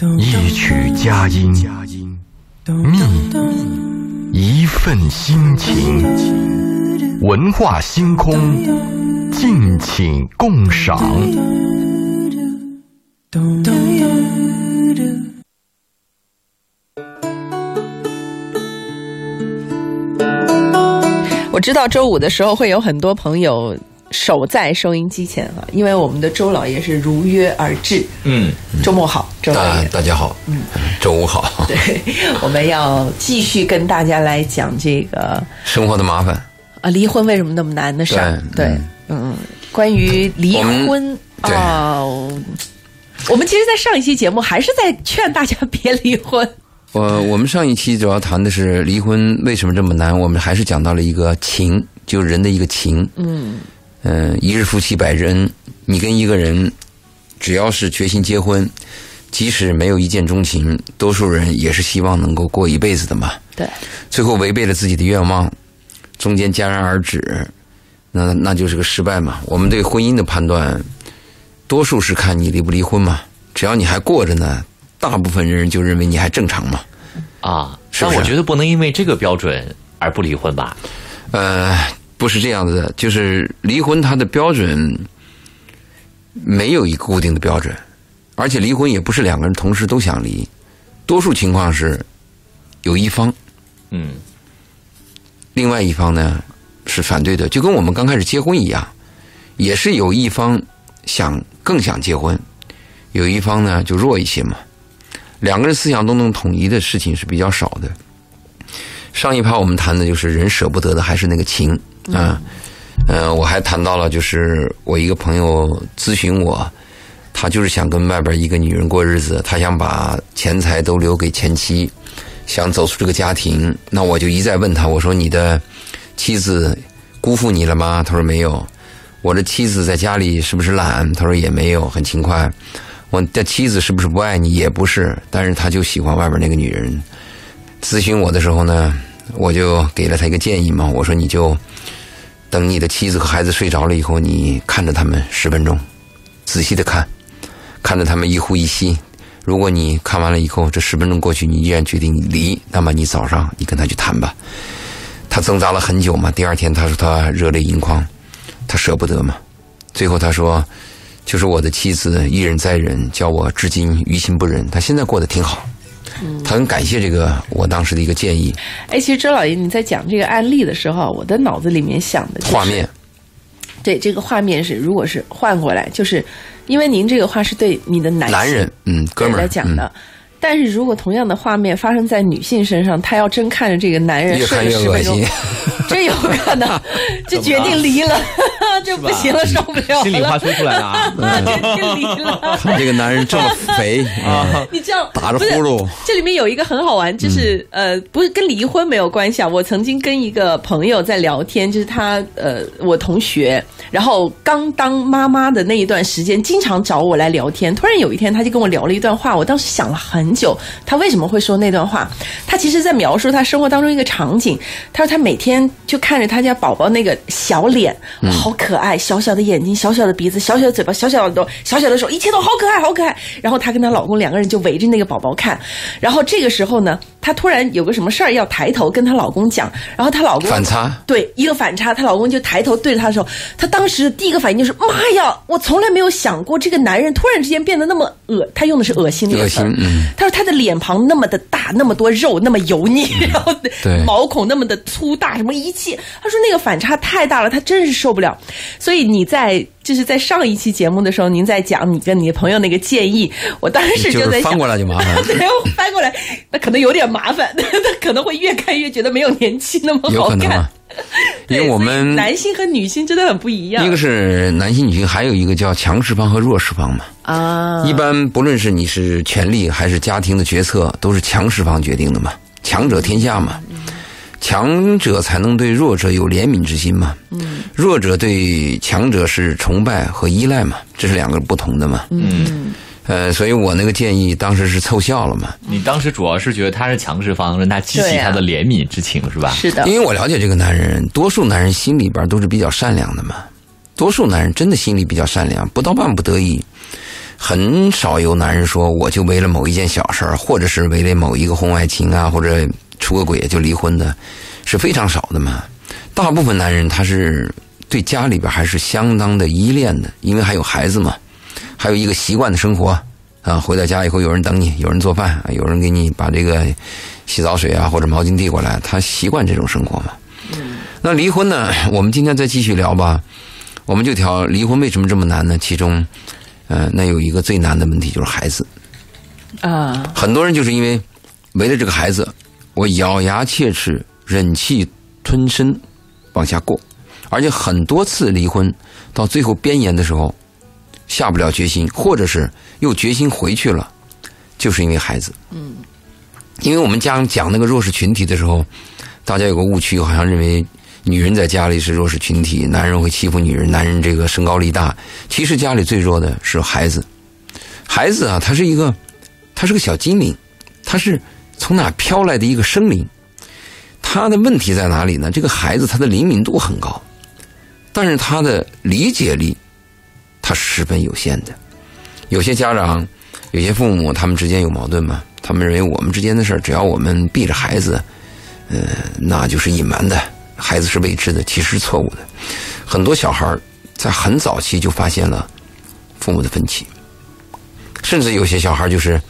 一曲佳音，蜜一份心情，文化星空，敬请共赏。我知道周五的时候会有很多朋友守在收音机前啊，因为我们的周老爷是如约而至。嗯，周末好，周老大爷。大家好，嗯，周五好。对，我们要继续跟大家来讲这个生活的麻烦，啊，离婚为什么那么难的事儿。对对，嗯，关于离婚对啊、我们其实，在上一期节目还是在劝大家别离婚。我我们上一期主要谈的是离婚为什么这么难，我们还是讲到了一个情，就是人的一个情。嗯嗯、一日夫妻百日恩。你跟一个人，只要是决心结婚，即使没有一见钟情，多数人也是希望能够过一辈子的嘛。对，最后违背了自己的愿望，中间戛然而止，那那就是个失败嘛。我们对婚姻的判断，多数是看你离不离婚嘛。只要你还过着呢，大部分人就认为你还正常嘛。啊，是是但我觉得不能因为这个标准而不离婚吧？呃，不是这样子的，就是离婚它的标准没有一个固定的标准，而且离婚也不是两个人同时都想离，多数情况是有一方，嗯，另外一方呢是反对的，就跟我们刚开始结婚一样，也是有一方想更想结婚，有一方呢就弱一些嘛。两个人思想都能统一的事情是比较少的。上一趴我们谈的就是人舍不得的还是那个情啊，呃，我还谈到了就是我一个朋友咨询我，他就是想跟外边一个女人过日子，他想把钱财都留给前妻，想走出这个家庭。那我就一再问他，我说你的妻子辜负你了吗？他说没有。我的妻子在家里是不是懒？他说也没有，很勤快。我的妻子是不是不爱你？也不是，但是他就喜欢外边那个女人。咨询我的时候呢，我就给了他一个建议嘛，我说你就等你的妻子和孩子睡着了以后，你看着他们十分钟，仔细的看，看着他们一呼一吸。如果你看完了以后，这十分钟过去，你依然决定离，那么你早上你跟他去谈吧。他挣扎了很久嘛，第二天他说他热泪盈眶，他舍不得嘛。最后他说，就是我的妻子一忍再忍，叫我至今于心不忍。他现在过得挺好，他很感谢这个我当时的一个建议哎，其实周老爷你在讲这个案例的时候，我的脑子里面想的、就是、画面。对这个画面是，如果是换过来，就是因为您这个话是对你的男性男人，嗯，哥们儿来讲的。但是如果同样的画面发生在女性身上，她要真看着这个男人越看越睡了10分钟恶心，真有可能 就决定离了，就不行了，受不了了，心里话说出来了啊！决定离了。看这个男人这么肥 啊，你这样打着呼噜，这里面有一个很好玩，就是、呃，不是跟离婚没有关系啊。我曾经跟一个朋友在聊天，就是他呃，我同学，然后刚当妈妈的那一段时间，经常找我来聊天。突然有一天，他就跟我聊了一段话，我当时想了很久，他为什么会说那段话？他其实在描述他生活当中一个场景。他说他每天就看着他家宝宝那个小脸，哇好可爱，小小的眼睛，小小的鼻子，小小的嘴巴，小小的耳朵，小小的手，一切都好可爱，好可爱。然后她跟她老公两个人就围着那个宝宝看。然后这个时候呢，她突然有个什么事儿要抬头跟她老公讲，然后她老公反差？对一个反差，她老公就抬头对着她的时候，她当时第一个反应就是妈呀，我从来没有想过这个男人突然之间变得那么恶，她用的是恶心这个词。儿恶心嗯。她说他的脸庞那么的大，那么多肉，那么油腻，然后对毛孔那么的粗大，什么一切，她说那个反差太大了，她真是受不了。所以你在就是在上一期节目的时候，您在讲你跟你的朋友那个建议，我当时就在想，是翻过来就麻烦了。对，翻过来，那可能有点麻烦，他可能会越看越觉得没有年轻那么好看。因为我们男性和女性真的很不一样。一个是男性女性，还有一个叫强势方和弱势方嘛。啊，一般不论是你是权力还是家庭的决策，都是强势方决定的嘛，强者天下嘛。强者才能对弱者有怜悯之心嘛，嗯，弱者对强者是崇拜和依赖嘛，这是两个不同的嘛，嗯，呃，所以我那个建议当时是凑效了嘛，你当时主要是觉得他是强势方，让他激起他的怜悯之情，是吧？是的，因为我了解这个男人，多数男人心里边都是比较善良的嘛，多数男人真的心里比较善良，不到万不得已，很少有男人说我就为了某一件小事儿，或者是为了某一个婚外情啊，或者出个轨就离婚的，是非常少的嘛。大部分男人他是对家里边还是相当的依恋的，因为还有孩子嘛，还有一个习惯的生活啊。回到家以后有人等你，有人做饭，有人给你把这个洗澡水啊或者毛巾递过来，他习惯这种生活嘛。那离婚呢？我们今天再继续聊吧。我们就调离婚为什么这么难呢？其中，呃，那有一个最难的问题就是孩子。啊，很多人就是因为为了这个孩子，我咬牙切齿、忍气吞声往下过，而且很多次离婚到最后边沿的时候下不了决心，或者是又决心回去了，就是因为孩子。嗯，因为我们讲讲那个弱势群体的时候，大家有个误区，好像认为。女人在家里是弱势群体，男人会欺负女人，男人这个身高力大。其实家里最弱的是孩子，孩子啊，他是一个，他是个小精灵，他是从哪飘来的一个生灵。他的问题在哪里呢？这个孩子他的灵敏度很高，但是他的理解力他十分有限的。有些家长，有些父母，他们之间有矛盾嘛？他们认为我们之间的事儿，只要我们避着孩子，呃，那就是隐瞒的。孩子是未知的，其实是错误的。很多小孩在很早期就发现了父母的分歧，甚至有些小孩就是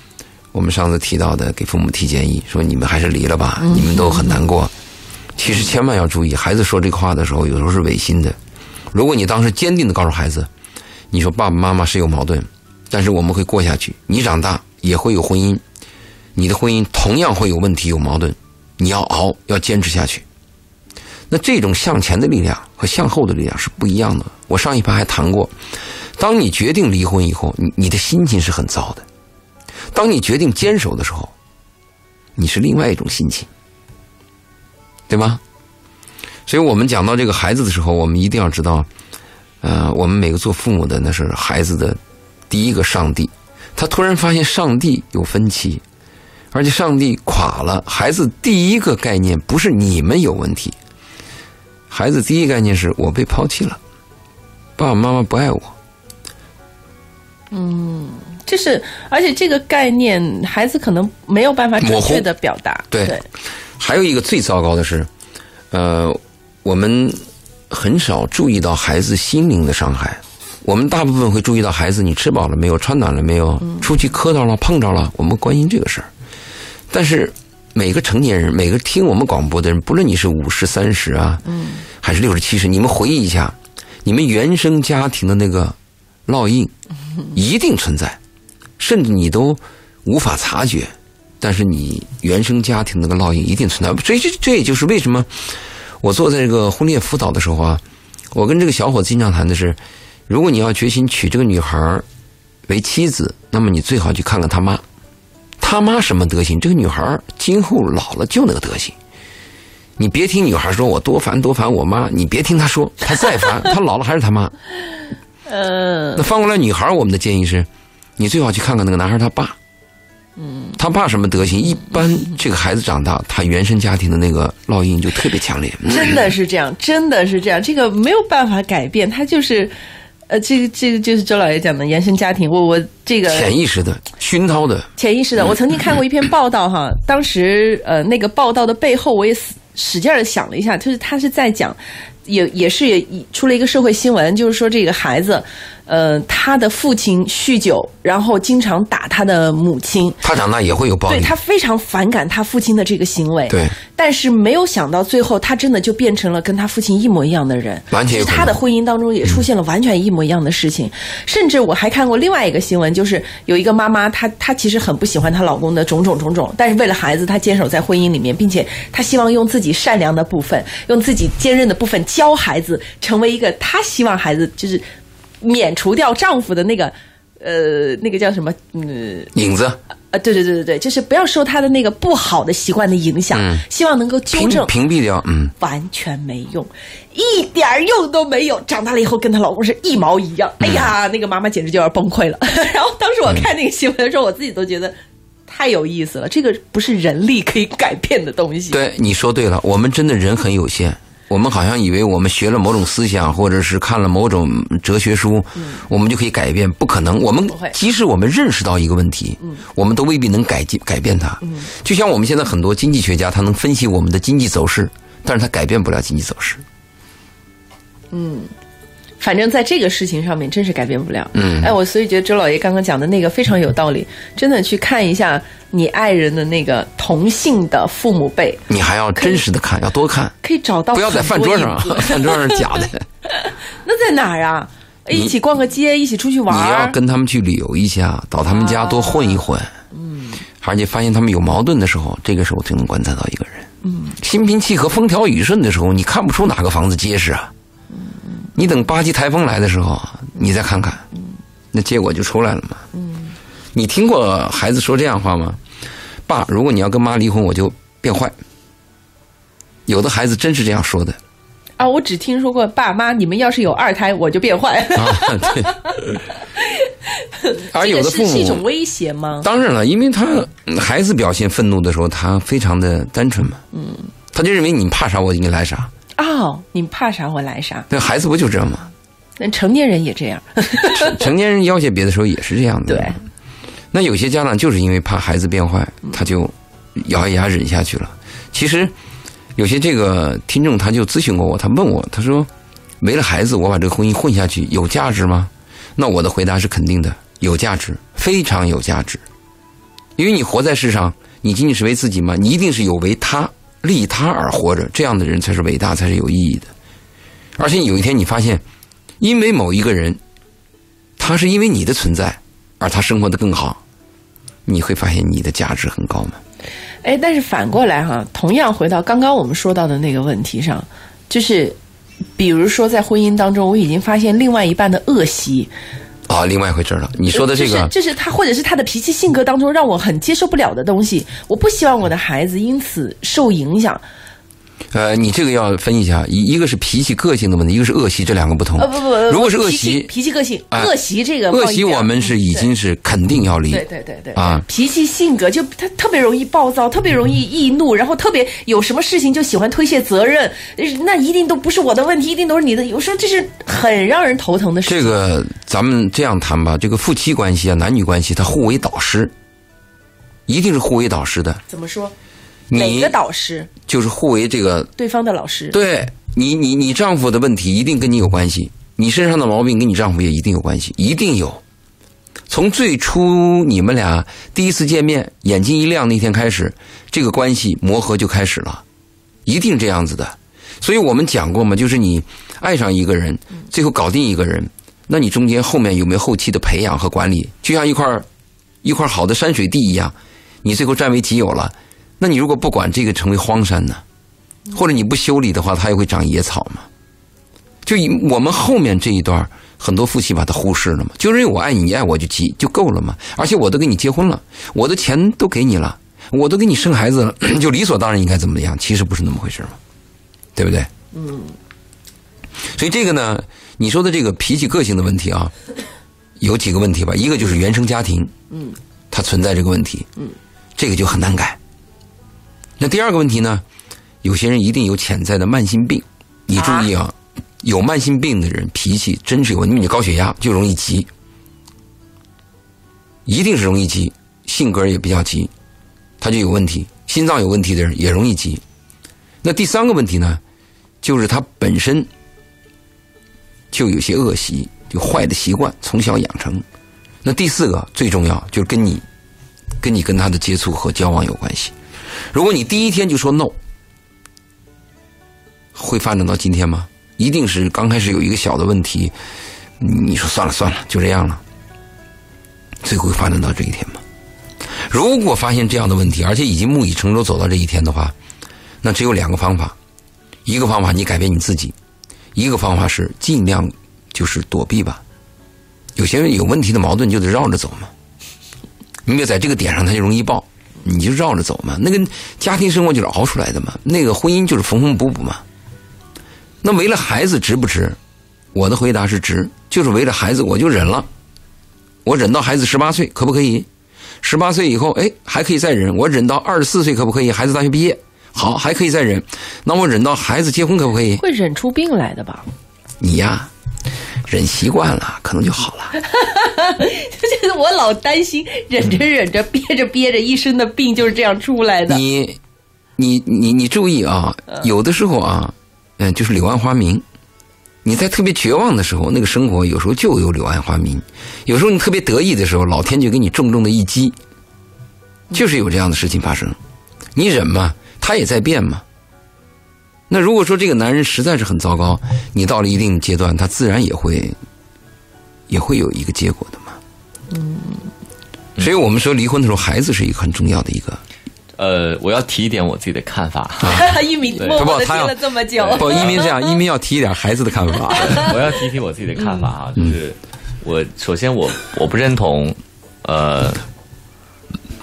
我们上次提到的，给父母提建议说：“你们还是离了吧，你们都很难过。”其实千万要注意，孩子说这个话的时候，有时候是违心的。如果你当时坚定的告诉孩子：“你说爸爸妈妈是有矛盾，但是我们会过下去。你长大也会有婚姻，你的婚姻同样会有问题有矛盾，你要熬，要坚持下去。”那这种向前的力量和向后的力量是不一样的。我上一盘还谈过，当你决定离婚以后，你你的心情是很糟的；当你决定坚守的时候，你是另外一种心情，对吗？所以我们讲到这个孩子的时候，我们一定要知道，呃，我们每个做父母的那是孩子的第一个上帝。他突然发现上帝有分歧，而且上帝垮了，孩子第一个概念不是你们有问题。孩子第一概念是我被抛弃了，爸爸妈妈不爱我。嗯，就是，而且这个概念，孩子可能没有办法准确的表达。对，还有一个最糟糕的是，呃，我们很少注意到孩子心灵的伤害。我们大部分会注意到孩子，你吃饱了没有？穿暖了没有？出去磕到了、碰着了，我们关心这个事儿。但是。每个成年人，每个听我们广播的人，不论你是五十、三十啊，还是六十、七十，你们回忆一下，你们原生家庭的那个烙印 一定存在，甚至你都无法察觉，但是你原生家庭那个烙印一定存在。所以这这也就是为什么我做这个婚恋辅导的时候啊，我跟这个小伙子经常谈的是，如果你要决心娶这个女孩为妻子，那么你最好去看看他妈。他妈什么德行？这个女孩今后老了就那个德行。你别听女孩说我多烦多烦我妈，你别听她说，她再烦，她老了还是他妈。嗯。那翻过来，女孩我们的建议是，你最好去看看那个男孩他爸。嗯。他爸什么德行？一般这个孩子长大，他原生家庭的那个烙印就特别强烈。真的是这样，真的是这样，这个没有办法改变，他就是。呃，这个这个就是周老爷讲的原生家庭，我我这个潜意识的熏陶的，潜意识的。我曾经看过一篇报道哈，当时呃那个报道的背后，我也使使劲的想了一下，就是他是在讲，也也是也出了一个社会新闻，就是说这个孩子。呃，他的父亲酗酒，然后经常打他的母亲。他长大也会有暴力。对他非常反感他父亲的这个行为。对。但是没有想到，最后他真的就变成了跟他父亲一模一样的人。完全。他的婚姻当中也出现了完全一模一样的事情。甚至我还看过另外一个新闻，就是有一个妈妈，她她其实很不喜欢她老公的种种种种，但是为了孩子，她坚守在婚姻里面，并且她希望用自己善良的部分，用自己坚韧的部分教孩子，成为一个她希望孩子就是。免除掉丈夫的那个，呃，那个叫什么？嗯，影子。啊，对对对对对，就是不要受他的那个不好的习惯的影响，希望能够纠正、屏蔽掉。嗯，完全没用，一点用都没有。长大了以后跟她老公是一毛一样。哎呀，那个妈妈简直就要崩溃了。然后当时我看那个新闻的时候，我自己都觉得太有意思了。这个不是人力可以改变的东西。对，你说对了，我们真的人很有限。我们好像以为我们学了某种思想，或者是看了某种哲学书，我们就可以改变，不可能。我们即使我们认识到一个问题，我们都未必能改进改变它。就像我们现在很多经济学家，他能分析我们的经济走势，但是他改变不了经济走势。反正在这个事情上面真是改变不了。嗯哎，我所以觉得周老爷刚刚讲的那个非常有道理，真的去看一下你爱人的那个同性的父母辈，你还要真实的看，要多看，可以找到不要在饭桌上饭桌上是假的。那在哪儿啊？一起逛个街，一起出去玩你。要跟他们去旅游一下，到他们家多混一混。嗯，而且发现他们有矛盾的时候，这个时候就能观察到一个人。嗯，心平气和、风调雨顺的时候，你看不出哪个房子结实啊。你等八级台风来的时候，你再看看，那结果就出来了嘛。嗯，你听过孩子说这样话吗？爸，如果你要跟妈离婚，我就变坏。有的孩子真是这样说的。啊，我只听说过爸妈，你们要是有二胎，我就变坏。啊，对。而有的父这个是是一种，威胁吗？当然了，因为他嗯孩子表现愤怒的时候，他非常的单纯嘛，嗯，他就认为你怕啥我就给你来啥，哦，你怕啥我来啥。那孩子不就这样吗？那成年人也这样。成年人要挟别的时候也是这样的。对，那有些家长就是因为怕孩子变坏，他就咬一牙忍下去了。其实有些这个听众他就咨询过我，他问我，他说为了孩子我把这个婚姻混下去有价值吗？那我的回答是肯定的，有价值，非常有价值。因为你活在世上，你仅仅是为自己吗？你一定是有为他、利他而活着，这样的人才是伟大，才是有意义的。而且有一天你发现，因为某一个人，他是因为你的存在而他生活的更好，你会发现你的价值很高吗？哎，但是反过来哈，同样回到刚刚我们说到的那个问题上，就是比如说在婚姻当中，我已经发现另外一半的恶习，啊，另外一回事了。你说的这个，就是就是他或者是他的脾气性格当中让我很接受不了的东西，我不希望我的孩子因此受影响。呃，你这个要分一下，一一个是脾气个性的问题，一个是恶习，这两个不同。呃不不不，如果是恶习，脾气个性，哎恶习这个恶习我们是已经是肯定要离。对对对对啊脾气性格就他特别容易暴躁，特别容易易怒，然后特别有什么事情就喜欢推卸责任，呃那一定都不是我的问题，一定都是你的。有时候这是很让人头疼的事情。这个咱们这样谈吧，这个夫妻关系啊，男女关系，它互为导师，一定是互为导师的。怎么说？哪你个导师？就是互为这个对方的老师。对你，你你丈夫的问题一定跟你有关系，你身上的毛病跟你丈夫也一定有关系，一定有。从最初你们俩第一次见面，眼睛一亮那天开始，这个关系磨合就开始了，一定这样子的。所以我们讲过嘛，就是你爱上一个人，最后搞定一个人，那你中间后面有没有后期的培养和管理？就像一块一块好的山水地一样，你最后占为己有了，那你如果不管这个，成为荒山呢？或者你不修理的话，它也会长野草嘛。就以我们后面这一段，很多夫妻把它忽视了嘛，就认为我爱你，你爱我就急就够了嘛。而且我都跟你结婚了，我的钱都给你了，我都给你生孩子了，就理所当然应该怎么样？其实不是那么回事嘛，对不对？嗯。所以这个呢，你说的这个脾气个性的问题啊，有几个问题吧。一个就是原生家庭，嗯，它存在这个问题，嗯，这个就很难改。那第二个问题呢，有些人一定有潜在的慢性病，你注意啊，有慢性病的人脾气真是有，因为你高血压就容易急，一定是容易急，性格也比较急，他就有问题。心脏有问题的人也容易急。那第三个问题呢，就是他本身就有些恶习，就坏的习惯从小养成。那第四个最重要，就是跟你跟你跟他的接触和交往有关系。如果你第一天就说 no，会发展到今天吗？一定是刚开始有一个小的问题，你说算了算了，就这样了，最后发展到这一天吗？如果发现这样的问题，而且已经木已成舟走到这一天的话，那只有两个方法，一个方法你改变你自己，一个方法是尽量就是躲避吧。有些人有问题的矛盾就得绕着走嘛，你别在这个点上他就容易爆，你就绕着走嘛。那个家庭生活就是熬出来的嘛，那个婚姻就是缝缝补补嘛。那为了孩子值不值？我的回答是值，就是为了孩子我就忍了，我忍到孩子十八岁可不可以？十八岁以后，哎，还可以再忍，我忍到二十四岁可不可以？孩子大学毕业，好，还可以再忍。那我忍到孩子结婚可不可以？会忍出病来的吧？你呀，忍习惯了，可能就好了。就是我老担心，忍着忍着，憋着憋着，一身的病就是这样出来的。你，你，你，你注意啊，有的时候啊，嗯，就是柳暗花明。你在特别绝望的时候，那个生活有时候就有柳暗花明；有时候你特别得意的时候，老天就给你重重的一击，就是有这样的事情发生。你忍嘛，他也在变嘛。那如果说这个男人实在是很糟糕，你到了一定阶段，他自然也会也会有一个结果的嘛。嗯，所以我们说离婚的时候，孩子是一个很重要的一个。呃，我要提一点我自己的看法。一鸣默默的听了这么久，不，一鸣这样，一鸣要提一点孩子的看法。我要提提我自己的看法啊，就是我首先我我不认同，呃，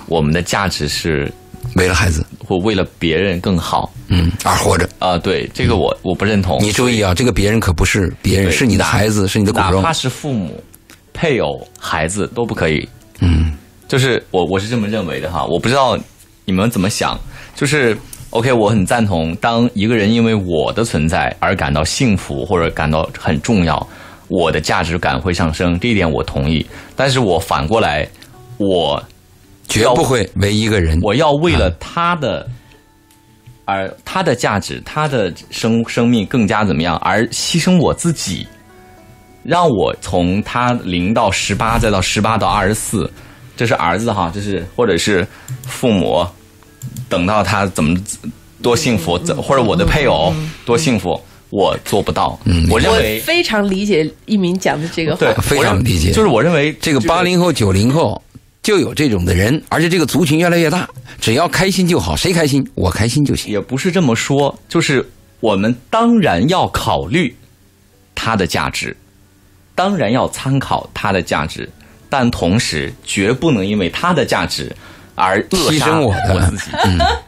我们的价值是为了孩子或为了别人更好，嗯，而活着啊。对，这个我我不认同。你注意啊，这个别人可不是别人，是你的孩子，是你的骨肉，哪怕是父母、配偶、孩子都不可以。嗯，就是我我是这么认为的哈，我不知道。你们怎么想？就是 OK，我很赞同。当一个人因为我的存在而感到幸福或者感到很重要，我的价值感会上升，这一点我同意。但是我反过来，我绝不会为一个人，我要为了他的，而他的价值、他的生生命更加怎么样，而牺牲我自己，让我从他零到十八，再到十八到二十四。这是儿子哈，这是或者是父母，等到他怎么多幸福，怎或者我的配偶多幸福，我做不到。嗯，我认为非常理解一鸣讲的这个话，对，非常理解。就是我认为这个八零后、九零后就有这种的人，而且这个族群越来越大，只要开心就好，谁开心我开心就行。也不是这么说，就是我们当然要考虑它的价值，当然要参考它的价值。但同时，绝不能因为它的价值而牺牲我我自己。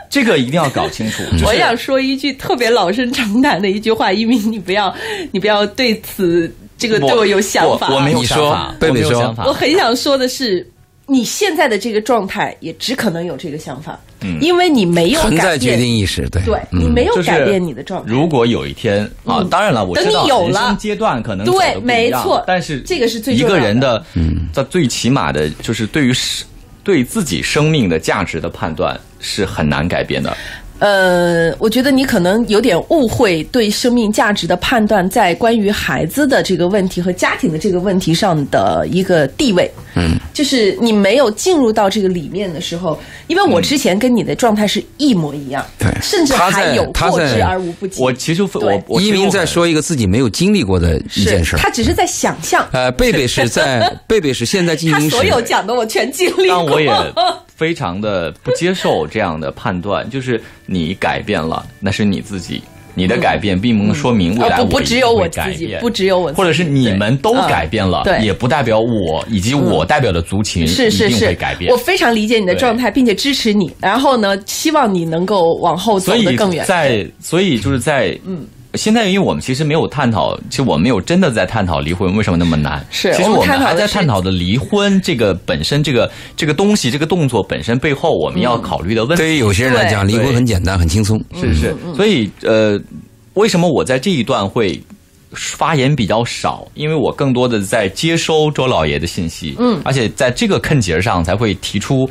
这个一定要搞清楚。我想说一句特别老生常谈的一句话，因为你不要，你不要对此这个对我有想法。我没有想法，贝贝说，我很想说的是。你现在的这个状态，也只可能有这个想法，嗯，因为你没有存在决定意识，对，对你没有改变你的状态。如果有一天啊，当然了，我等你有了。阶段可能对，没错，但是这个是最一个人的，嗯，在最起码的，就是对于是对自己生命的价值的判断是很难改变的。呃，我觉得你可能有点误会对生命价值的判断，在关于孩子的这个问题和家庭的这个问题上的一个地位。嗯，就是你没有进入到这个里面的时候，因为我之前跟你的状态是一模一样，对，甚至还有过之而无不及。我其实我我一鸣在说一个自己没有经历过的一件事，他只是在想象。呃，贝贝是在 贝贝是现在进行时，他所有讲的我全经历过。我也。非常的不接受这样的判断，就是你改变了，那是你自己，你的改变并不能说明未来不不只有我自己，不只有我，或者是你们都改变了，也不代表我以及我代表的族群是是是改变。我非常理解你的状态，并且支持你，然后呢，希望你能够往后走得更远。在所以就是在嗯。现在，因为我们其实没有探讨，其实我们没有真的在探讨离婚为什么那么难。是，其实我们还在探讨的离婚这个本身，这个这个东西，这个动作本身背后我们要考虑的问题。对于有些人来讲，离婚很简单，很轻松。是是。所以呃，为什么我在这一段会发言比较少？因为我更多的在接收周老爷的信息。嗯。而且在这个坑节上才会提出。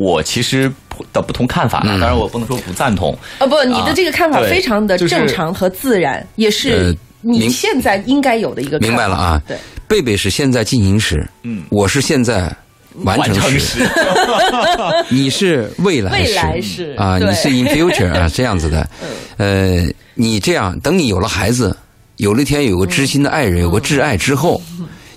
我其实的不同看法，当然我不能说不赞同。啊，不，你的这个看法非常的正常和自然，也是你现在应该有的一个。明白了啊，对，贝贝是现在进行时，嗯，我是现在完成时，你是未来未来时啊，你是 in future 啊，这样子的。呃，你这样，等你有了孩子，有了一天有个知心的爱人，有个挚爱之后。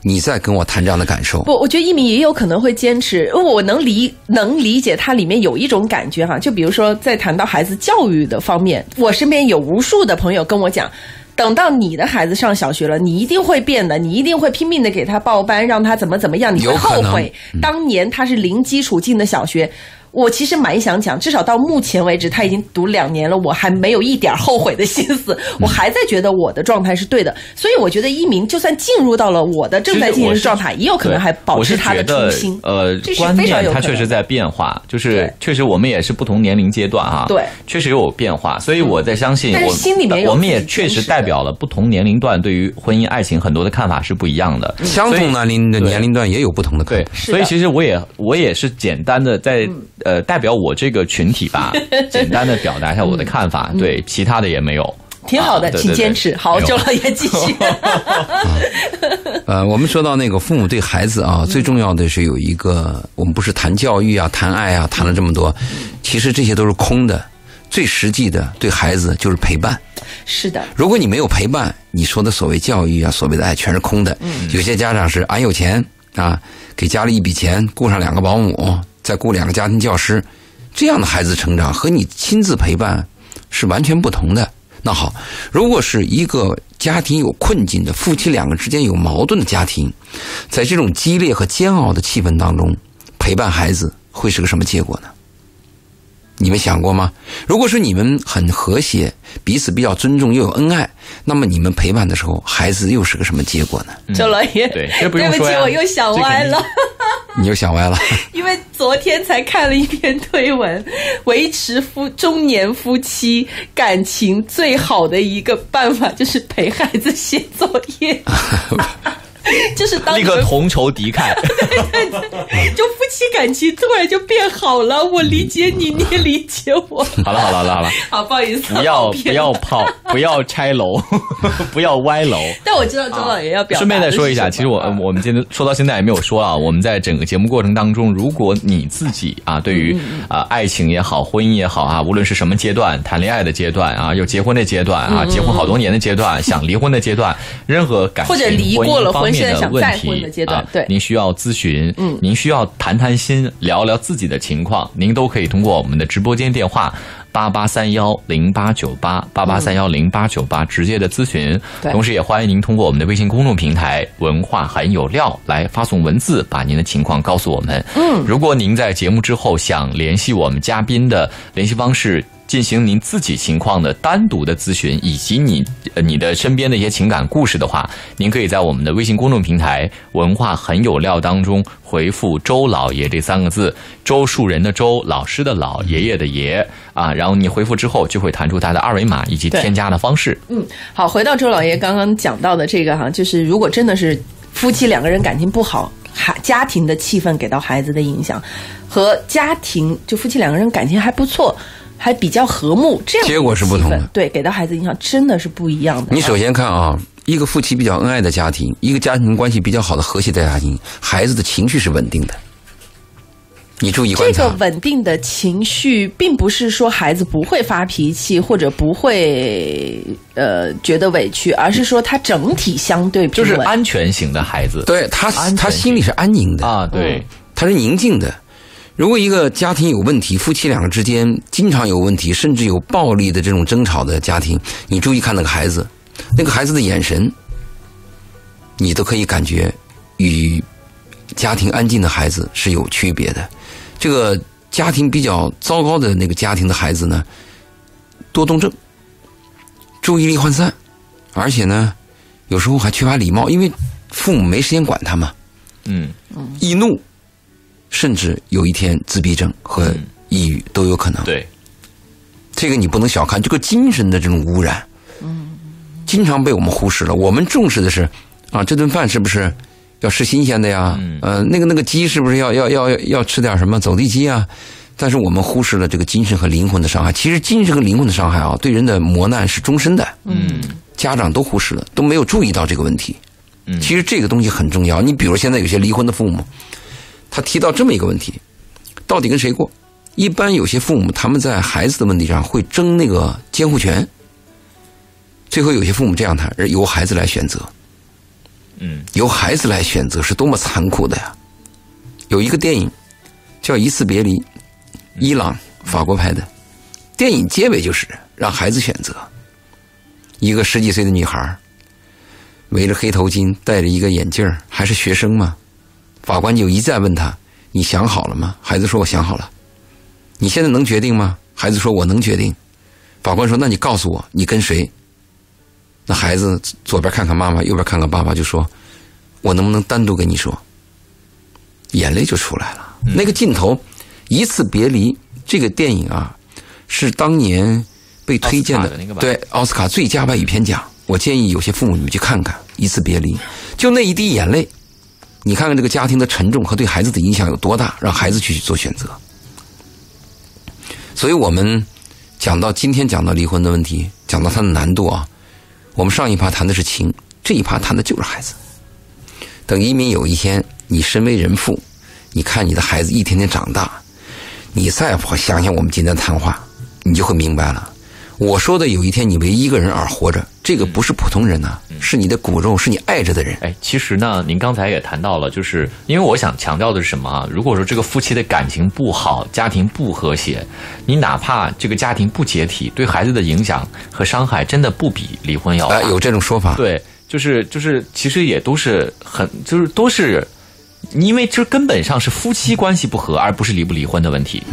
你再跟我谈这样的感受？不，我觉得一鸣也有可能会坚持，我能理能理解它里面有一种感觉哈。就比如说，在谈到孩子教育的方面，我身边有无数的朋友跟我讲，等到你的孩子上小学了，你一定会变的，你一定会拼命的给他报班，让他怎么怎么样，你会后悔当年他是零基础进的小学。我其实蛮想讲，至少到目前为止，他已经读两年了，我还没有一点后悔的心思，我还在觉得我的状态是对的。所以我觉得一鸣就算进入到了我的正在进行的状态，也有可能还保持他的初心。呃，这是观念它确实在变化，就是确实我们也是不同年龄阶段啊，对，确实有变化。所以我在相信但是我，心里面我们也确实代表了不同年龄段对于婚姻爱情很多的看法是不一样的。相同年龄的年龄段也有不同的看对。所以其实我也我也是简单的在呃代表我这个群体吧，简单的表达一下我的看法。对，其他的也没有。嗯挺好的，啊对对请坚持。好，周老爷继续。呃，我们说到那个父母对孩子啊，最重要的是有一个，我们不是谈教育啊、谈爱啊，谈了这么多，其实这些都是空的。最实际的对孩子就是陪伴。是的，如果你没有陪伴，你说的所谓教育啊、所谓的爱全是空的。有些家长是俺有钱啊，给家里一笔钱，雇上两个保姆，再雇两个家庭教师，这样的孩子成长和你亲自陪伴是完全不同的。那好，如果是一个家庭有困境的夫妻两个之间有矛盾的家庭，在这种激烈和煎熬的气氛当中，陪伴孩子会是个什么结果呢？你们想过吗？如果是你们很和谐，彼此比较尊重又有恩爱，那么你们陪伴的时候，孩子又是个什么结果呢？周老爷，对不对不起，我又想歪了。你又想歪了。因为昨天才看了一篇推文，维持夫中年夫妻感情最好的一个办法就是陪孩子写作业，就是当立你们刻同仇敌忾。就夫妻感情突然就变好了，我理解你，你也理解我。好了好了好了好了，好，不好意思，不要不要泡，不要拆楼，不要歪楼。但我知道周老爷要表达顺便再说一下，其实我我们今天说到现在也没有说啊，我们在整个节目过程当中，如果你自己啊，对于嗯啊爱情也好，婚姻也好啊，无论是什么阶段，谈恋爱的阶段啊，有结婚的阶段嗯啊，结婚好多年的阶段，想离婚的阶段，任何感情或者离过了婚方面的问题的啊对您需要咨询，嗯，您需要谈谈心，聊聊自己的情况，您都可以通过我们的直播间电话。八八三幺零八九八八八三幺零八九八直接的咨询，对同时也欢迎您通过我们的微信公众平台“文化很有料”来发送文字，把您的情况告诉我们。嗯，如果您在节目之后想联系我们嘉宾的联系方式。进行您自己情况的单独的咨询，以及你呃你的身边的一些情感故事的话，您可以在我们的微信公众平台“文化很有料”当中回复“周老爷”这三个字，周树人的周，老师的老，爷爷的爷啊，然后你回复之后就会弹出他的二维码以及添加的方式。嗯，好，回到周老爷刚刚讲到的这个哈，就是如果真的是夫妻两个人感情不好，孩家庭的气氛给到孩子的影响，和家庭就夫妻两个人感情还不错，还比较和睦，这样结果是不同的对，给到孩子影响真的是不一样的。你首先看啊，一个夫妻比较恩爱的家庭，一个家庭关系比较好的和谐的家庭，孩子的情绪是稳定的。你注意观察这个，稳定的情绪，并不是说孩子不会发脾气或者不会呃觉得委屈，而是说他整体相对。就是安全型的孩子对他他心里是安宁的，啊，对，他是宁静的。如果一个家庭有问题，夫妻两个之间经常有问题，甚至有暴力的这种争吵的家庭，你注意看那个孩子，那个孩子的眼神，你都可以感觉与家庭安静的孩子是有区别的。这个家庭比较糟糕的那个家庭的孩子呢，多动症，注意力涣散，而且呢，有时候还缺乏礼貌，因为父母没时间管他嘛。嗯，易怒，甚至有一天自闭症和抑郁都有可能。对，这个你不能小看，这个精神的这种污染，嗯经常被我们忽视了。我们重视的是啊，这顿饭是不是要吃新鲜的呀？呃，那个那个鸡是不是要要要要要吃点什么走地鸡啊？但是我们忽视了这个精神和灵魂的伤害。其实精神和灵魂的伤害啊，对人的磨难是终身的。嗯，家长都忽视了，都没有注意到这个问题。嗯其实这个东西很重要。你比如现在有些离婚的父母，他提到这么一个问题：到底跟谁过？一般有些父母他们在孩子的问题上会争那个监护权，最后有些父母这样谈，由孩子来选择。嗯，由孩子来选择是多么残酷的呀！有一个电影叫《一次别离》，伊朗、法国拍的。电影结尾就是让孩子选择。一个十几岁的女孩，围着黑头巾，戴着一个眼镜还是学生嘛。法官就一再问他：“你想好了吗？”孩子说：“我想好了。”你现在能决定吗？孩子说：“我能决定。”法官说：“那你告诉我，你跟谁？”那孩子左边看看妈妈，右边看看爸爸，就说：“我能不能单独跟你说？”眼泪就出来了。那个镜头，《一次别离》这个电影啊，是当年被推荐的对奥斯卡最佳外语片奖。我建议有些父母你们去看看《一次别离》，就那一滴眼泪，你看看这个家庭的沉重和对孩子的影响有多大，让孩子去做选择。所以我们讲到今天讲到离婚的问题，讲到它的难度啊，我们上一趴谈的是情，这一趴谈的就是孩子。等移民有一天你身为人父，你看你的孩子一天天长大，你再想想我们今天谈话，你就会明白了。我说的有一天你为一个人而活着，这个不是普通人呐、是你的骨肉，是你爱着的人。哎，其实呢，您刚才也谈到了，就是因为我想强调的是什么啊？如果说这个夫妻的感情不好，家庭不和谐，你哪怕这个家庭不解体，对孩子的影响和伤害真的不比离婚要大。哎，有这种说法。对，就是就是，其实也都是很，就是都是，因为这根本上是夫妻关系不和，而不是离不离婚的问题。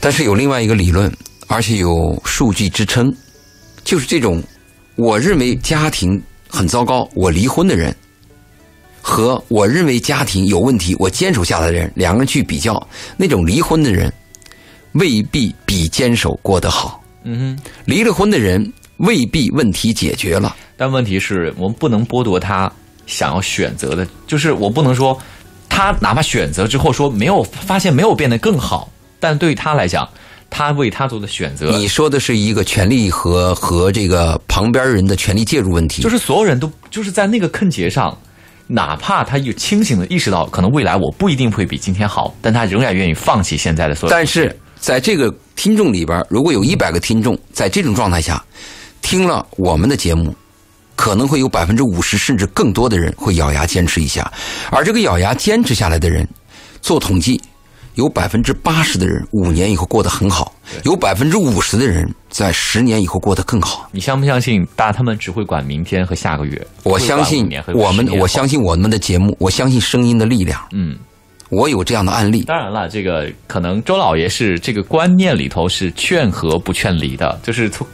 但是有另外一个理论，而且有数据支撑，就是这种我认为家庭很糟糕，我离婚的人，和我认为家庭有问题，我坚守下来的人，两个人去比较，那种离婚的人未必比坚守过得好，嗯哼，离了婚的人未必问题解决了。但问题是我们不能剥夺他想要选择的，就是我不能说他哪怕选择之后说没有发现没有变得更好，但对于他来讲，他为他做的选择，你说的是一个权利和和这个旁边人的权利介入问题，就是所有人都就是在那个坑节上，哪怕他有清醒的意识到可能未来我不一定会比今天好，但他仍然愿意放弃现在的所有。但是在这个听众里边，如果有一百个听众在这种状态下听了我们的节目，可能会有百分之五十甚至更多的人会咬牙坚持一下，而这个咬牙坚持下来的人，做统计，有百分之八十的人五年以后过得很好，有百分之五十的人在十年以后过得更好。你相不相信，大他们只会管明天和下个月？我相信我们，我相信我们的节目，我相信声音的力量。嗯，我有这样的案例。当然了，这个可能周老爷是这个观念里头是劝和不劝离的，就是从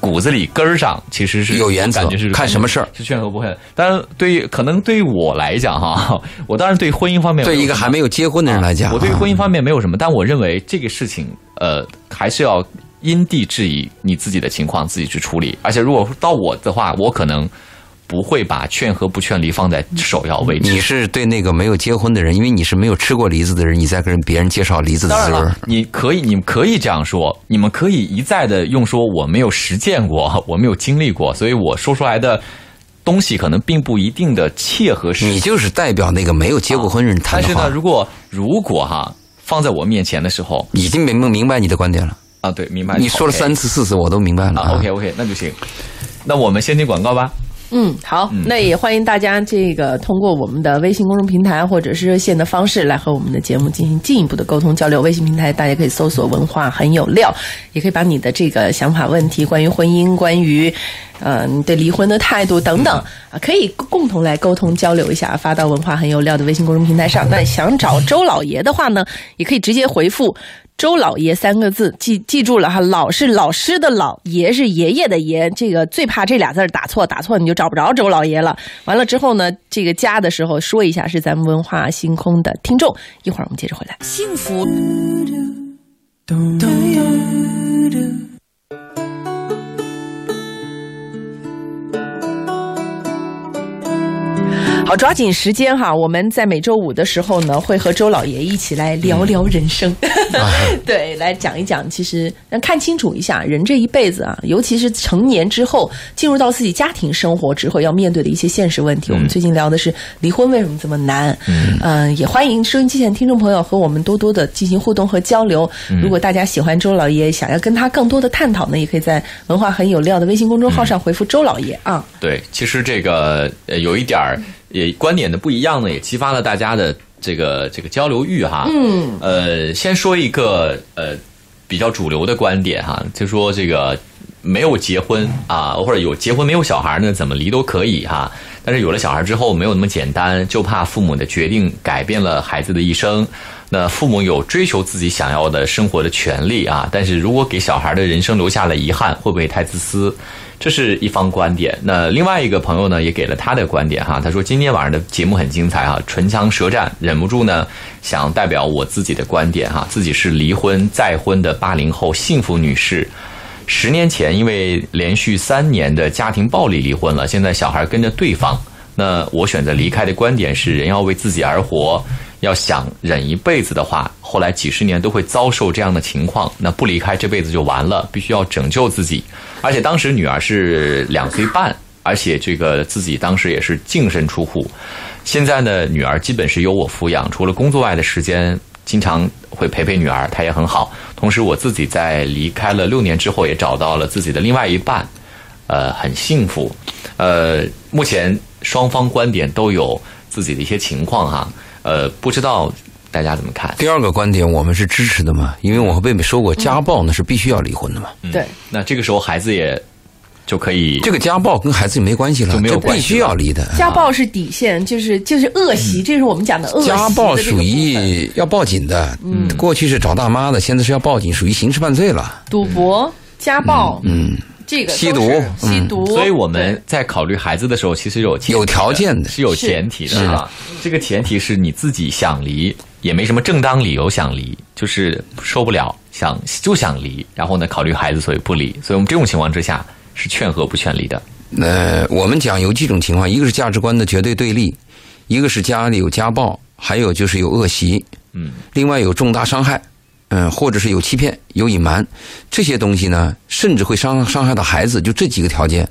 骨子里根儿上其实是有原则，感觉是看什么事儿是劝和不劝。但是，对于可能对于我来讲哈，我当然对婚姻方面对一个还没有结婚的人来讲，我对于婚姻方面没有什么，但我认为这个事情呃还是要因地制宜，你自己的情况自己去处理。而且如果到我的话，我可能。不会把劝和不劝离放在首要位置。你是对那个没有结婚的人，因为你是没有吃过梨子的人，你在跟别人介绍梨子的滋味。你可以，你们可以这样说，你们可以一再的用说我没有实践过，我没有经历过，所以我说出来的东西可能并不一定的切合实。你就是代表那个没有结过婚人谈但是呢，如果如果哈放在我面前的时候，已经明明白你的观点了啊，对，明白。你说了三次四次，我都明白了。啊，OK OK，那就行。那我们先听广告吧。嗯，好，那也欢迎大家这个通过我们的微信公众平台或者是热线的方式来和我们的节目进行进一步的沟通交流。微信平台大家可以搜索“文化很有料”，也可以把你的这个想法、问题，关于婚姻、关于呃你对离婚的态度等等啊，可以共同来沟通交流一下，发到“文化很有料”的微信公众平台上。那想找周老爷的话呢，也可以直接回复。周老爷三个字，记记住了哈，老是老师的老，爷是爷爷的爷，这个最怕这俩字打错，打错你就找不着周老爷了。完了之后呢，这个加的时候说一下是咱们文化星空的听众。一会儿我们接着回来。幸福。好，抓紧时间哈！我们在每周五的时候呢，会和周老爷一起来聊聊人生，对，来讲一讲。其实，看清楚一下，人这一辈子啊，尤其是成年之后，进入到自己家庭生活之后，要面对的一些现实问题。嗯、我们最近聊的是离婚为什么这么难？嗯、呃，也欢迎收音机前听众朋友和我们多多的进行互动和交流。嗯、如果大家喜欢周老爷，想要跟他更多的探讨呢，也可以在文化很有料的微信公众号上回复周老爷啊。对，其实这个呃有一点儿。也观点的不一样呢，也激发了大家的这个这个交流欲哈。嗯，呃，先说一个呃比较主流的观点哈，就说这个没有结婚啊，或者有结婚没有小孩呢，怎么离都可以哈。但是有了小孩之后，没有那么简单，就怕父母的决定改变了孩子的一生。那父母有追求自己想要的生活的权利啊，但是如果给小孩的人生留下了遗憾，会不会太自私？这是一方观点。那另外一个朋友呢，也给了他的观点哈。他说今天晚上的节目很精彩哈，唇枪舌战，忍不住呢想代表我自己的观点哈。自己是离婚再婚的八零后幸福女士，十年前因为连续三年的家庭暴力离婚了，现在小孩跟着对方。那我选择离开的观点是，人要为自己而活。要想忍一辈子的话，后来几十年都会遭受这样的情况。那不离开，这辈子就完了。必须要拯救自己。而且当时女儿是两岁半，而且这个自己当时也是净身出户。现在呢，女儿基本是由我抚养，除了工作外的时间，经常会陪陪女儿，她也很好。同时，我自己在离开了六年之后，也找到了自己的另外一半，呃，很幸福。呃，目前双方观点都有自己的一些情况哈。呃，不知道大家怎么看？第二个观点，我们是支持的嘛，因为我和贝贝说过，家暴那是必须要离婚的嘛。对，那这个时候孩子也就可以，这个家暴跟孩子没关系了，就没有关必须要离的。家暴是底线，就是就是恶习，这是我们讲的恶习。家暴属于要报警的，嗯，过去是找大妈的，现在是要报警，属于刑事犯罪了。赌博、家暴，嗯。这个吸毒，吸毒，所以我们在考虑孩子的时候，其实有有条件的，是有前提的啊。这个前提是你自己想离，也没什么正当理由想离，就是受不了，想就想离，然后呢，考虑孩子，所以不离。所以我们这种情况之下是劝和不劝离的。呃，我们讲有几种情况，一个是价值观的绝对对立，一个是家里有家暴，还有就是有恶习，嗯，另外有重大伤害。嗯，或者是有欺骗、有隐瞒，这些东西呢，甚至会伤伤害到孩子。就这几个条件，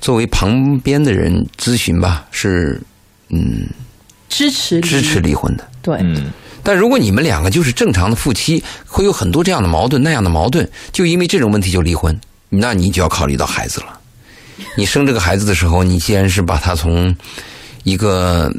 作为旁边的人咨询吧，是嗯支持支持离婚的。对，嗯。但如果你们两个就是正常的夫妻，会有很多这样的矛盾、那样的矛盾，就因为这种问题就离婚，那你就要考虑到孩子了。你生这个孩子的时候，你既然是把他从一个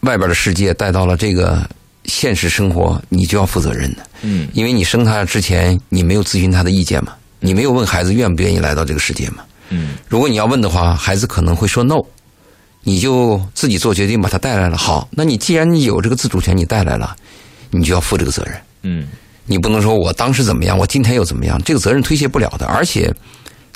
外边的世界带到了这个。现实生活，你就要负责任的，嗯，因为你生他之前，你没有咨询他的意见嘛，你没有问孩子愿不愿意来到这个世界嘛，嗯，如果你要问的话，孩子可能会说 no，你就自己做决定把他带来了。好，那你既然你有这个自主权，你带来了，你就要负这个责任，嗯，你不能说我当时怎么样，我今天又怎么样，这个责任推卸不了的。而且，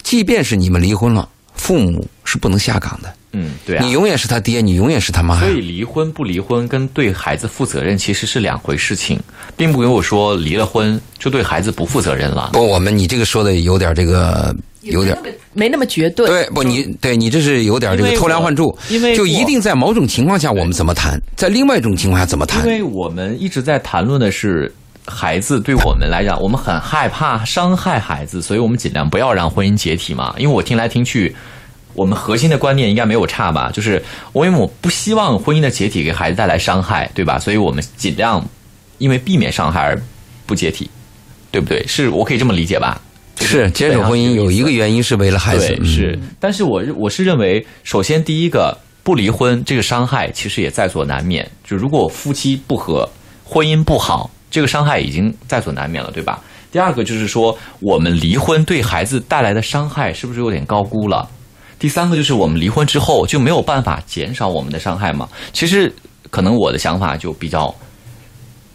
即便是你们离婚了，父母是不能下岗的。嗯，对啊，你永远是他爹，你永远是他妈。所以离婚不离婚跟对孩子负责任其实是两回事情，并不有说离了婚就对孩子不负责任了。不，我们你这个说的有点这个，有点没那么绝对。对，不，你对你这是有点这个偷梁换柱。因为就一定在某种情况下我们怎么谈，在另外一种情况下怎么谈？因为我们一直在谈论的是孩子，对我们来讲，我们很害怕伤害孩子，所以我们尽量不要让婚姻解体嘛。因为我听来听去。我们核心的观念应该没有差吧？就是我因为我不希望婚姻的解体给孩子带来伤害，对吧？所以我们尽量因为避免伤害而不解体，对不对？是我可以这么理解吧？是坚守婚姻有一个原因是为了孩子，是。但是我我是认为，首先第一个不离婚，这个伤害其实也在所难免。就如果夫妻不和，婚姻不好，这个伤害已经在所难免了，对吧？第二个就是说，我们离婚对孩子带来的伤害是不是有点高估了？第三个就是我们离婚之后就没有办法减少我们的伤害嘛？其实可能我的想法就比较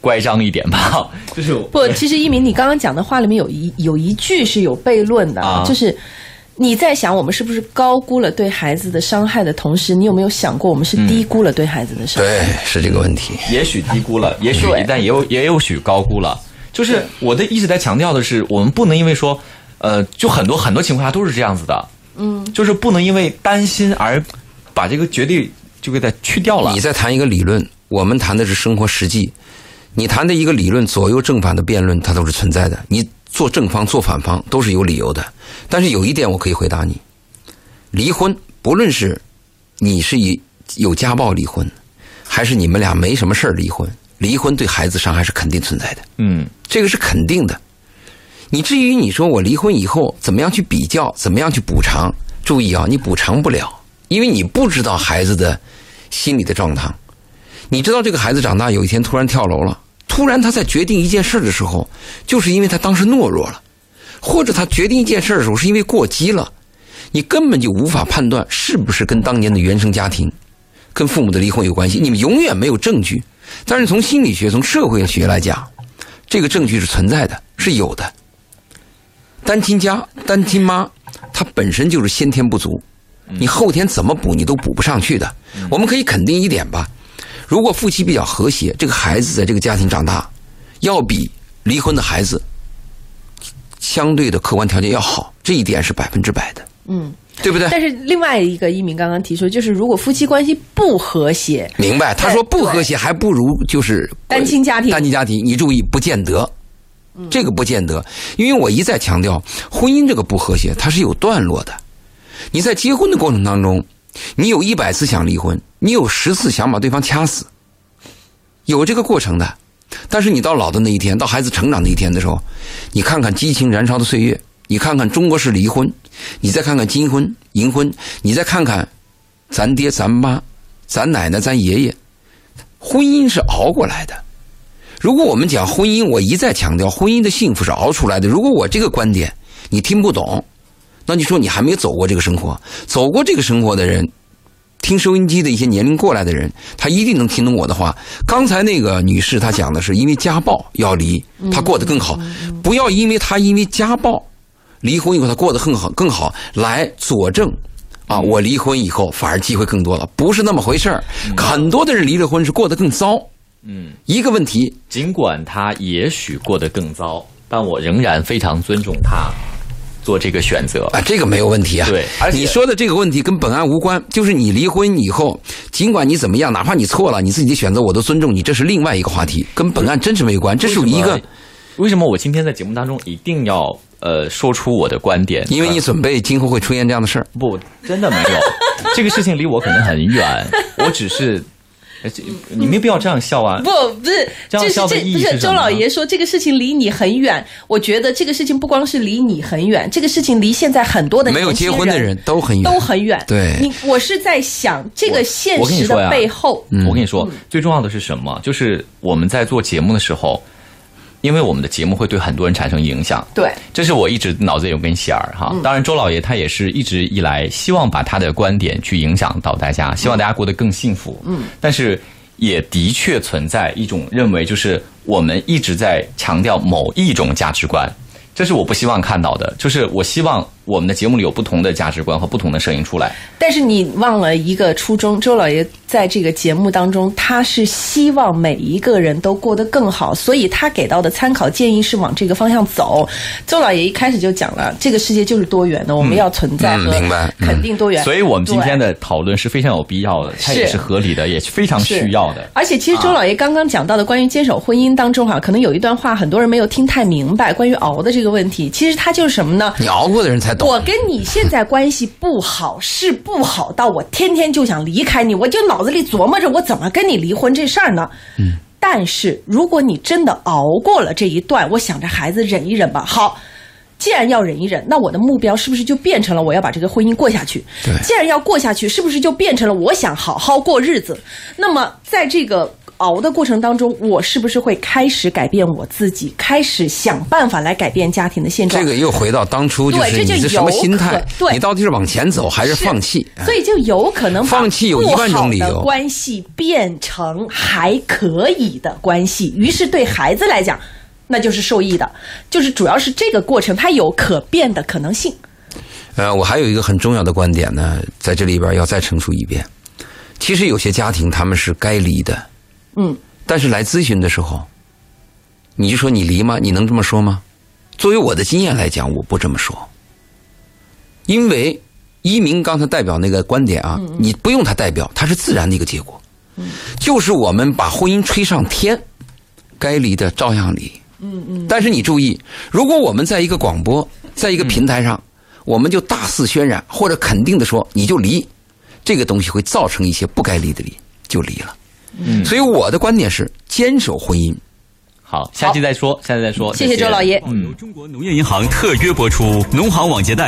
乖张一点吧，就是不，其实一鸣，你刚刚讲的话里面有一有一句是有悖论的，啊就是你在想我们是不是高估了对孩子的伤害的同时，你有没有想过我们是低估了对孩子的伤害？对，是这个问题。也许低估了，也许但也有也有许高估了。就是我的一直在强调的是，我们不能因为说，呃，就很多很多情况下都是这样子的。嗯，就是不能因为担心而把这个绝对就给它去掉了。你在谈一个理论，我们谈的是生活实际。你谈的一个理论，左右正反的辩论，它都是存在的。你做正方做反方都是有理由的。但是有一点我可以回答你：离婚，不论是你是以有家暴离婚，还是你们俩没什么事儿离婚，离婚对孩子伤害是肯定存在的。嗯，这个是肯定的。你至于你说我离婚以后怎么样去比较，怎么样去补偿？注意啊，你补偿不了，因为你不知道孩子的心理的状态。你知道这个孩子长大有一天突然跳楼了，突然他在决定一件事的时候，就是因为他当时懦弱了，或者他决定一件事的时候是因为过激了，你根本就无法判断是不是跟当年的原生家庭、跟父母的离婚有关系。你们永远没有证据，但是从心理学、从社会学来讲，这个证据是存在的，是有的。单亲家、单亲妈，她本身就是先天不足，你后天怎么补你都补不上去的。我们可以肯定一点吧，如果夫妻比较和谐，这个孩子在这个家庭长大，要比离婚的孩子相对的客观条件要好，这一点是百分之百的，嗯，对不对？但是另外一个一鸣刚刚提出，就是如果夫妻关系不和谐，明白？他说不和谐，还不如就是单亲家庭单亲家庭，你注意，不见得，这个不见得，因为我一再强调，婚姻这个不和谐，它是有段落的。你在结婚的过程当中，你有一百次想离婚，你有十次想把对方掐死，有这个过程的。但是你到老的那一天，到孩子成长那一天的时候，你看看激情燃烧的岁月，你看看中国式离婚，你再看看金婚、银婚，你再看看咱爹、咱妈、咱奶奶、咱爷爷，婚姻是熬过来的。如果我们讲婚姻，我一再强调，婚姻的幸福是熬出来的。如果我这个观点你听不懂，那你说你还没走过这个生活，走过这个生活的人。听收音机的一些年龄过来的人，他一定能听懂我的话。刚才那个女士她讲的是因为家暴要离，她过得更好。不要因为她因为家暴离婚以后她过得更好更好来佐证啊，我离婚以后反而机会更多了，不是那么回事儿。很多的人离了婚是过得更糟。嗯，一个问题，尽管他也许过得更糟，但我仍然非常尊重他。做这个选择啊，这个没有问题啊。对，而你说的这个问题跟本案无关，就是你离婚以后，尽管你怎么样，哪怕你错了，你自己的选择我都尊重你，这是另外一个话题，跟本案真是没有关。这属于一个。为什么我今天在节目当中一定要呃说出我的观点？因为你准备今后会出现这样的事儿。不，真的没有，这个事情离我可能很远，我只是。你没必要这样笑啊！不，不是，这是这不是周老爷说这个事情离你很远。我觉得这个事情不光是离你很远，这个事情离现在很多的没有结婚的人都很远，都很远。对，你我是在想这个现实的背后。我跟你说，最重要的是什么？就是我们在做节目的时候。因为我们的节目会对很多人产生影响，对，这是我一直脑子有根弦儿哈。当然，周老爷他也是一直以来希望把他的观点去影响到大家，希望大家过得更幸福。嗯，但是也的确存在一种认为，就是我们一直在强调某一种价值观。这是我不希望看到的，就是我希望我们的节目里有不同的价值观和不同的声音出来。但是你忘了一个初衷，周老爷在这个节目当中，他是希望每一个人都过得更好，所以他给到的参考建议是往这个方向走。周老爷一开始就讲了，这个世界就是多元的，我们要存在和肯定多元。所以我们今天的讨论是非常有必要的，它也是合理的，也是非常需要的。而且，其实周老爷刚刚讲到的关于坚守婚姻当中哈，可能有一段话很多人没有听太明白，关于熬的这个。个问题，其实它就是什么呢？你熬过的人才懂。我跟你现在关系不好，是不好到我天天就想离开你，我就脑子里琢磨着我怎么跟你离婚这事儿呢。嗯。但是如果你真的熬过了这一段，我想着孩子忍一忍吧。好，既然要忍一忍，那我的目标是不是就变成了我要把这个婚姻过下去？对。既然要过下去，是不是就变成了我想好好过日子？那么在这个。熬的过程当中，我是不是会开始改变我自己，开始想办法来改变家庭的现状？这个又回到当初，就是你是什么心态？对，你到底是往前走还是放弃？所以就有可能放弃有一万种理由，关系变成还可以的关系，于是对孩子来讲，那就是受益的，就是主要是这个过程它有可变的可能性。呃，我还有一个很重要的观点呢，在这里边要再陈述一遍。其实有些家庭他们是该离的。嗯，但是来咨询的时候，你就说你离吗？你能这么说吗？作为我的经验来讲，我不这么说，因为一鸣刚才代表那个观点啊，你不用他代表，他是自然的一个结果，就是我们把婚姻吹上天，该离的照样离。嗯嗯。但是你注意，如果我们在一个广播，在一个平台上，我们就大肆渲染或者肯定的说你就离，这个东西会造成一些不该离的离，就离了。嗯，所以我的观点是坚守婚姻。好，下期再说，下期再说。谢谢周老爷。嗯由中国农业银行特约播出，农行网捷贷